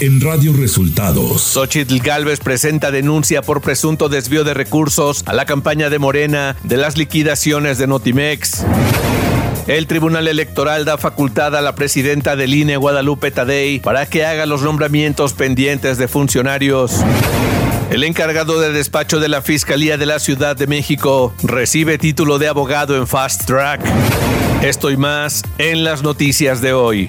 en Radio Resultados. Xochitl Galvez presenta denuncia por presunto desvío de recursos a la campaña de Morena de las liquidaciones de Notimex. El Tribunal Electoral da facultad a la presidenta del INE, Guadalupe Tadei, para que haga los nombramientos pendientes de funcionarios. El encargado de despacho de la Fiscalía de la Ciudad de México recibe título de abogado en Fast Track. Esto y más en las noticias de hoy.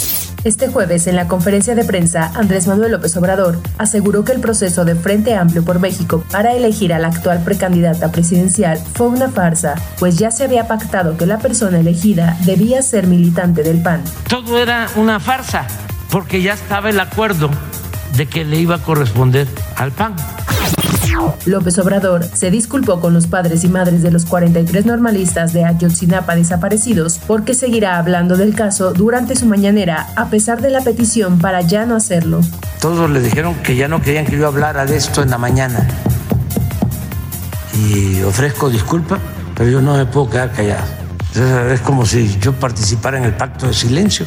Este jueves, en la conferencia de prensa, Andrés Manuel López Obrador aseguró que el proceso de Frente Amplio por México para elegir a la actual precandidata presidencial fue una farsa, pues ya se había pactado que la persona elegida debía ser militante del PAN. Todo era una farsa, porque ya estaba el acuerdo de que le iba a corresponder al PAN. López Obrador se disculpó con los padres y madres de los 43 normalistas de Ayotzinapa desaparecidos porque seguirá hablando del caso durante su mañanera a pesar de la petición para ya no hacerlo. Todos le dijeron que ya no querían que yo hablara de esto en la mañana. Y ofrezco disculpas, pero yo no me puedo quedar callado. Es como si yo participara en el pacto de silencio.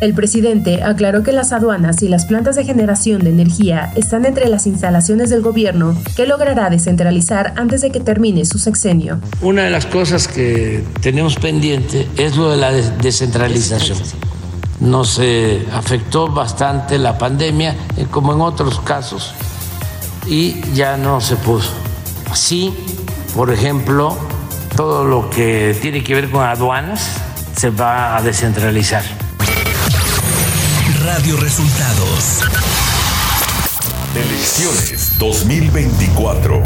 El presidente aclaró que las aduanas y las plantas de generación de energía están entre las instalaciones del gobierno que logrará descentralizar antes de que termine su sexenio. Una de las cosas que tenemos pendiente es lo de la descentralización. Nos eh, afectó bastante la pandemia, eh, como en otros casos, y ya no se puso. Sí, por ejemplo, todo lo que tiene que ver con aduanas se va a descentralizar Radio Resultados. Elecciones 2024.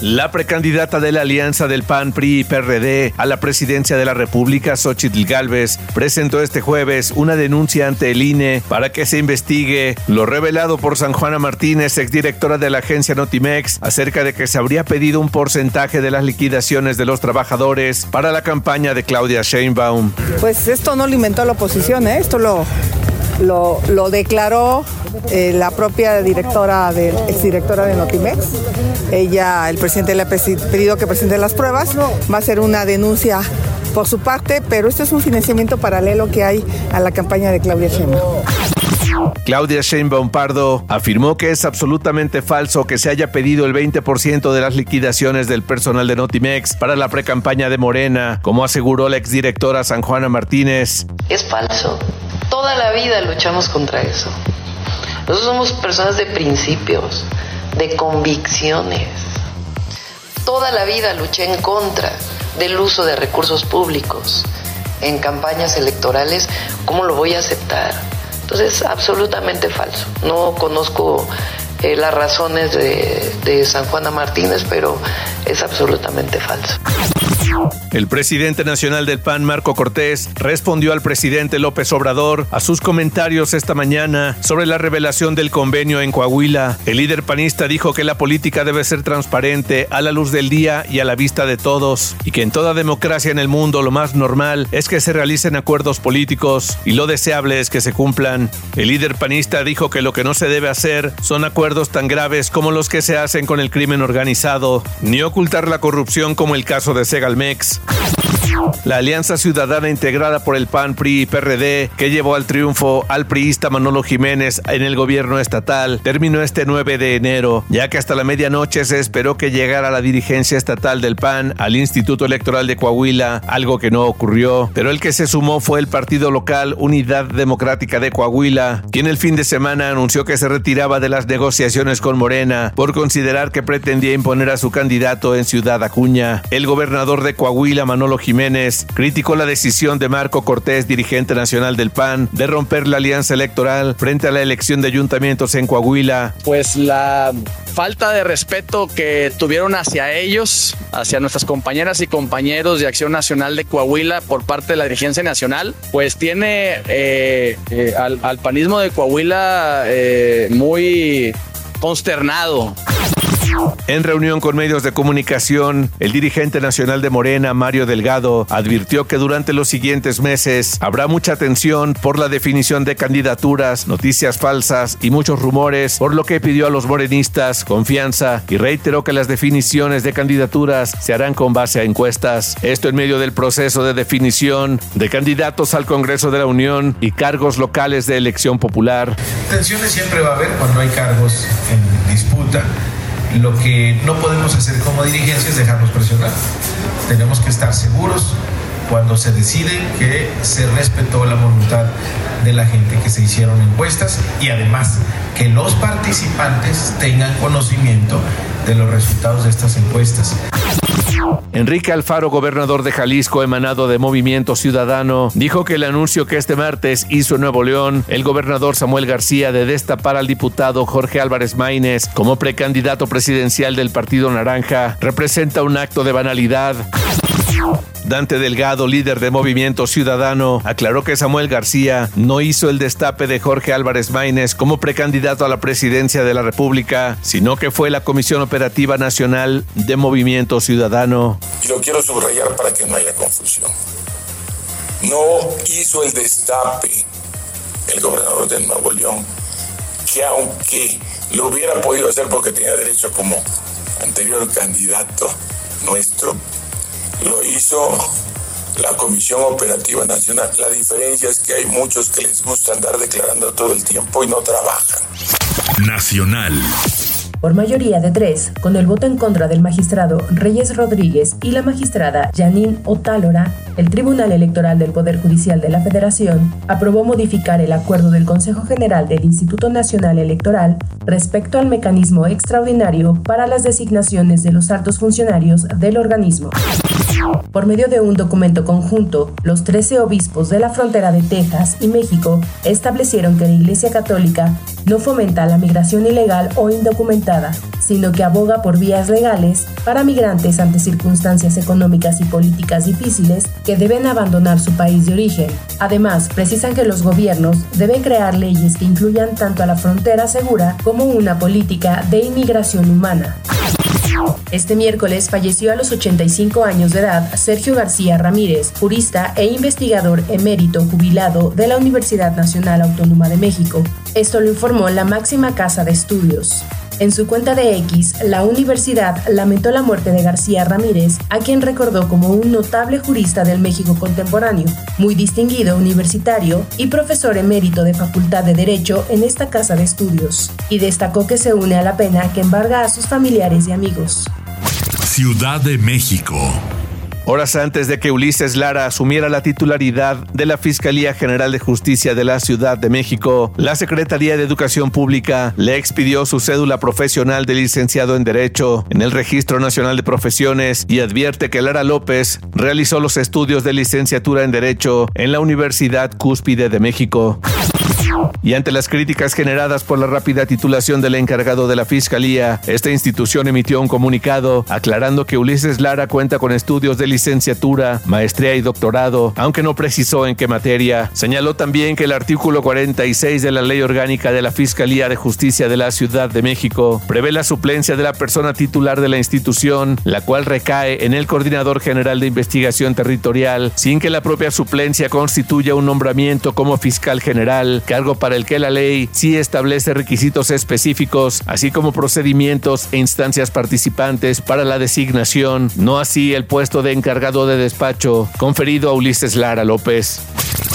La precandidata de la alianza del PAN, PRI y PRD a la presidencia de la República, Xochitl Galvez, presentó este jueves una denuncia ante el INE para que se investigue lo revelado por San Juana Martínez, exdirectora de la agencia Notimex, acerca de que se habría pedido un porcentaje de las liquidaciones de los trabajadores para la campaña de Claudia Sheinbaum. Pues esto no alimentó a la oposición, ¿eh? esto lo, lo, lo declaró eh, la propia directora de, exdirectora de Notimex. Ella, el presidente le ha pedido que presente las pruebas. Va a ser una denuncia por su parte, pero esto es un financiamiento paralelo que hay a la campaña de Claudia Sheinbaum. Claudia Sheinbaum Pardo afirmó que es absolutamente falso que se haya pedido el 20% de las liquidaciones del personal de Notimex para la precampaña de Morena, como aseguró la exdirectora San Juana Martínez. Es falso. Toda la vida luchamos contra eso. Nosotros somos personas de principios, de convicciones. Toda la vida luché en contra del uso de recursos públicos en campañas electorales. ¿Cómo lo voy a aceptar? Entonces, absolutamente falso. No conozco eh, las razones de, de San Juana Martínez, pero es absolutamente falso. El presidente nacional del PAN, Marco Cortés, respondió al presidente López Obrador a sus comentarios esta mañana sobre la revelación del convenio en Coahuila. El líder panista dijo que la política debe ser transparente a la luz del día y a la vista de todos, y que en toda democracia en el mundo lo más normal es que se realicen acuerdos políticos y lo deseable es que se cumplan. El líder panista dijo que lo que no se debe hacer son acuerdos tan graves como los que se hacen con el crimen organizado, ni ocultar la corrupción como el caso de Segalmex. La Alianza Ciudadana integrada por el PAN, PRI y PRD, que llevó al triunfo al priista Manolo Jiménez en el gobierno estatal, terminó este 9 de enero, ya que hasta la medianoche se esperó que llegara la dirigencia estatal del PAN al Instituto Electoral de Coahuila, algo que no ocurrió, pero el que se sumó fue el partido local Unidad Democrática de Coahuila, quien el fin de semana anunció que se retiraba de las negociaciones con Morena por considerar que pretendía imponer a su candidato en Ciudad Acuña. El gobernador de Coahuila, Manolo Jiménez, criticó la decisión de Marco Cortés, dirigente nacional del PAN, de romper la alianza electoral frente a la elección de ayuntamientos en Coahuila. Pues la falta de respeto que tuvieron hacia ellos, hacia nuestras compañeras y compañeros de Acción Nacional de Coahuila por parte de la dirigencia nacional, pues tiene eh, eh, al, al, panismo de Coahuila eh, muy consternado. En reunión con medios de comunicación, el dirigente nacional de Morena, Mario Delgado, advirtió que durante los siguientes meses habrá mucha atención por la definición de candidaturas, noticias falsas y muchos rumores, por lo que pidió a los morenistas confianza y reiteró que las definiciones de candidaturas se harán con base a encuestas. Esto en medio del proceso de definición de candidatos al Congreso de la Unión y cargos locales de elección popular. Tensiones siempre va a haber cuando hay cargos en disputa. Lo que no podemos hacer como dirigencia es dejarnos presionar. Tenemos que estar seguros cuando se decide que se respetó la voluntad de la gente, que se hicieron encuestas y además que los participantes tengan conocimiento de los resultados de estas encuestas. Enrique Alfaro, gobernador de Jalisco, emanado de Movimiento Ciudadano, dijo que el anuncio que este martes hizo en Nuevo León el gobernador Samuel García de destapar al diputado Jorge Álvarez Maínez como precandidato presidencial del Partido Naranja representa un acto de banalidad. Dante Delgado, líder de Movimiento Ciudadano, aclaró que Samuel García no hizo el destape de Jorge Álvarez Maínez como precandidato a la presidencia de la República, sino que fue la Comisión Operativa Nacional de Movimiento Ciudadano. Y lo quiero subrayar para que no haya confusión. No hizo el destape el gobernador de Nuevo León, que aunque lo hubiera podido hacer porque tenía derecho como anterior candidato nuestro, lo hizo la Comisión Operativa Nacional. La diferencia es que hay muchos que les gusta andar declarando todo el tiempo y no trabajan. Nacional. Por mayoría de tres, con el voto en contra del magistrado Reyes Rodríguez y la magistrada Janine Otálora, el Tribunal Electoral del Poder Judicial de la Federación aprobó modificar el acuerdo del Consejo General del Instituto Nacional Electoral respecto al mecanismo extraordinario para las designaciones de los altos funcionarios del organismo. Por medio de un documento conjunto, los 13 obispos de la frontera de Texas y México establecieron que la Iglesia Católica no fomenta la migración ilegal o indocumentada, sino que aboga por vías legales para migrantes ante circunstancias económicas y políticas difíciles que deben abandonar su país de origen. Además, precisan que los gobiernos deben crear leyes que incluyan tanto a la frontera segura como una política de inmigración humana. Este miércoles falleció a los 85 años de edad Sergio García Ramírez, jurista e investigador emérito jubilado de la Universidad Nacional Autónoma de México. Esto lo informó la máxima casa de estudios. En su cuenta de X, la universidad lamentó la muerte de García Ramírez, a quien recordó como un notable jurista del México contemporáneo, muy distinguido universitario y profesor emérito de Facultad de Derecho en esta casa de estudios, y destacó que se une a la pena que embarga a sus familiares y amigos. Ciudad de México. Horas antes de que Ulises Lara asumiera la titularidad de la Fiscalía General de Justicia de la Ciudad de México, la Secretaría de Educación Pública le expidió su cédula profesional de licenciado en Derecho en el Registro Nacional de Profesiones y advierte que Lara López realizó los estudios de licenciatura en Derecho en la Universidad Cúspide de México. Y ante las críticas generadas por la rápida titulación del encargado de la Fiscalía, esta institución emitió un comunicado aclarando que Ulises Lara cuenta con estudios de licenciatura, maestría y doctorado, aunque no precisó en qué materia. Señaló también que el artículo 46 de la Ley Orgánica de la Fiscalía de Justicia de la Ciudad de México prevé la suplencia de la persona titular de la institución, la cual recae en el Coordinador General de Investigación Territorial, sin que la propia suplencia constituya un nombramiento como fiscal general, cargo para el que la ley sí establece requisitos específicos, así como procedimientos e instancias participantes para la designación, no así el puesto de encargado de despacho conferido a Ulises Lara López.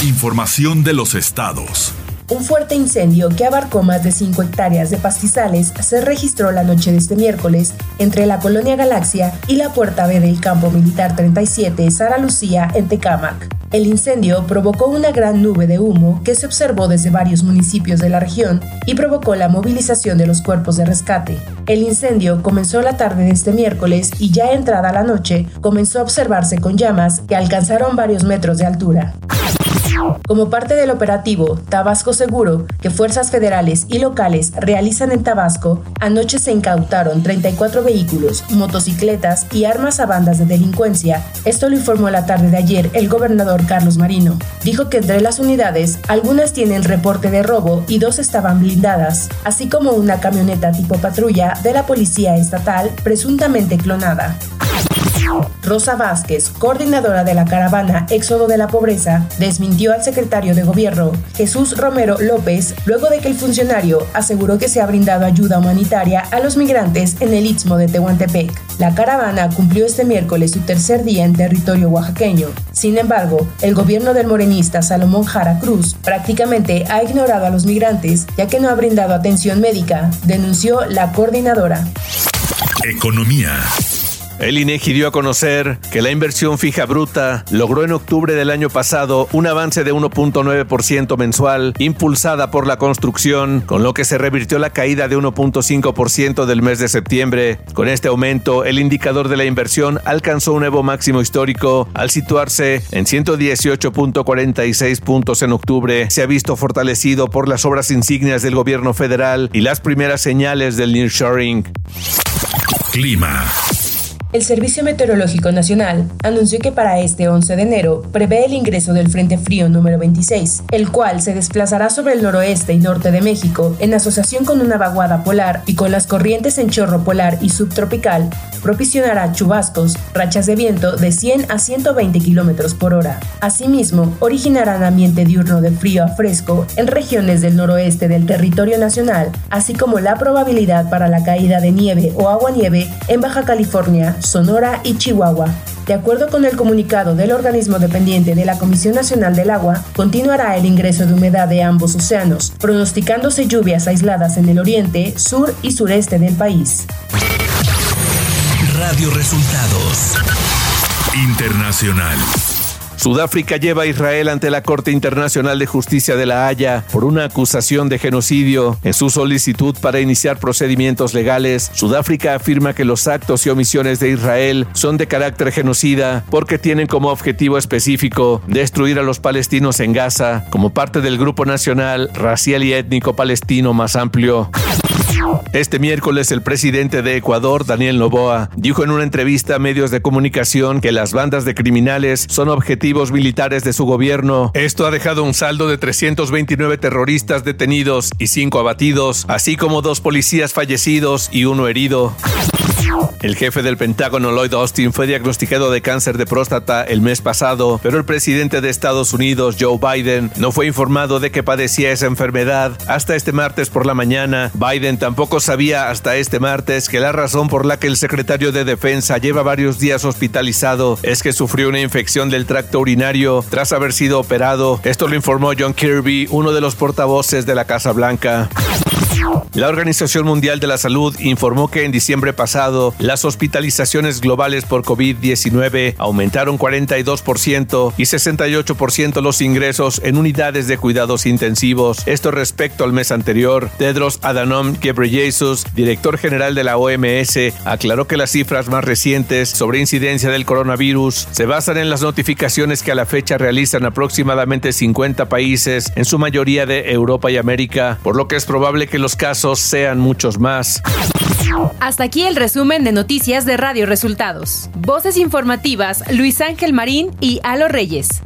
Información de los estados. Un fuerte incendio que abarcó más de 5 hectáreas de pastizales se registró la noche de este miércoles entre la colonia Galaxia y la puerta B del campo militar 37 Sara Lucía en Tecámac. El incendio provocó una gran nube de humo que se observó desde varios municipios de la región y provocó la movilización de los cuerpos de rescate. El incendio comenzó la tarde de este miércoles y ya entrada la noche comenzó a observarse con llamas que alcanzaron varios metros de altura. Como parte del operativo Tabasco Seguro, que fuerzas federales y locales realizan en Tabasco, anoche se incautaron 34 vehículos, motocicletas y armas a bandas de delincuencia. Esto lo informó la tarde de ayer el gobernador Carlos Marino. Dijo que entre las unidades, algunas tienen reporte de robo y dos estaban blindadas, así como una camioneta tipo patrulla de la Policía Estatal presuntamente clonada. Rosa Vázquez, coordinadora de la caravana Éxodo de la Pobreza, desmintió al secretario de Gobierno, Jesús Romero López, luego de que el funcionario aseguró que se ha brindado ayuda humanitaria a los migrantes en el istmo de Tehuantepec. La caravana cumplió este miércoles su tercer día en territorio oaxaqueño. Sin embargo, el gobierno del morenista Salomón Jara Cruz prácticamente ha ignorado a los migrantes ya que no ha brindado atención médica, denunció la coordinadora. Economía. El INEGI dio a conocer que la inversión fija bruta logró en octubre del año pasado un avance de 1.9% mensual, impulsada por la construcción, con lo que se revirtió la caída de 1.5% del mes de septiembre. Con este aumento, el indicador de la inversión alcanzó un nuevo máximo histórico al situarse en 118.46 puntos en octubre. Se ha visto fortalecido por las obras insignias del gobierno federal y las primeras señales del nearshoring. Clima. El Servicio Meteorológico Nacional anunció que para este 11 de enero prevé el ingreso del Frente Frío número 26, el cual se desplazará sobre el noroeste y norte de México en asociación con una vaguada polar y con las corrientes en chorro polar y subtropical, propicionará chubascos, rachas de viento de 100 a 120 kilómetros por hora. Asimismo, originarán ambiente diurno de frío a fresco en regiones del noroeste del territorio nacional, así como la probabilidad para la caída de nieve o agua-nieve en Baja California, Sonora y Chihuahua. De acuerdo con el comunicado del organismo dependiente de la Comisión Nacional del Agua, continuará el ingreso de humedad de ambos océanos, pronosticándose lluvias aisladas en el oriente, sur y sureste del país. Radio Resultados Internacional. Sudáfrica lleva a Israel ante la Corte Internacional de Justicia de La Haya por una acusación de genocidio. En su solicitud para iniciar procedimientos legales, Sudáfrica afirma que los actos y omisiones de Israel son de carácter genocida porque tienen como objetivo específico destruir a los palestinos en Gaza como parte del grupo nacional, racial y étnico palestino más amplio. Este miércoles el presidente de Ecuador, Daniel Noboa, dijo en una entrevista a medios de comunicación que las bandas de criminales son objetivos militares de su gobierno. Esto ha dejado un saldo de 329 terroristas detenidos y 5 abatidos, así como dos policías fallecidos y uno herido. El jefe del Pentágono, Lloyd Austin, fue diagnosticado de cáncer de próstata el mes pasado, pero el presidente de Estados Unidos, Joe Biden, no fue informado de que padecía esa enfermedad hasta este martes por la mañana. Biden tampoco sabía hasta este martes que la razón por la que el secretario de Defensa lleva varios días hospitalizado es que sufrió una infección del tracto urinario tras haber sido operado. Esto lo informó John Kirby, uno de los portavoces de la Casa Blanca. La Organización Mundial de la Salud informó que en diciembre pasado las hospitalizaciones globales por COVID-19 aumentaron 42% y 68% los ingresos en unidades de cuidados intensivos. Esto respecto al mes anterior. Tedros Adhanom Ghebreyesus, director general de la OMS, aclaró que las cifras más recientes sobre incidencia del coronavirus se basan en las notificaciones que a la fecha realizan aproximadamente 50 países, en su mayoría de Europa y América, por lo que es probable que los casos sean muchos más. Hasta aquí el resumen de noticias de Radio Resultados. Voces informativas Luis Ángel Marín y Alo Reyes.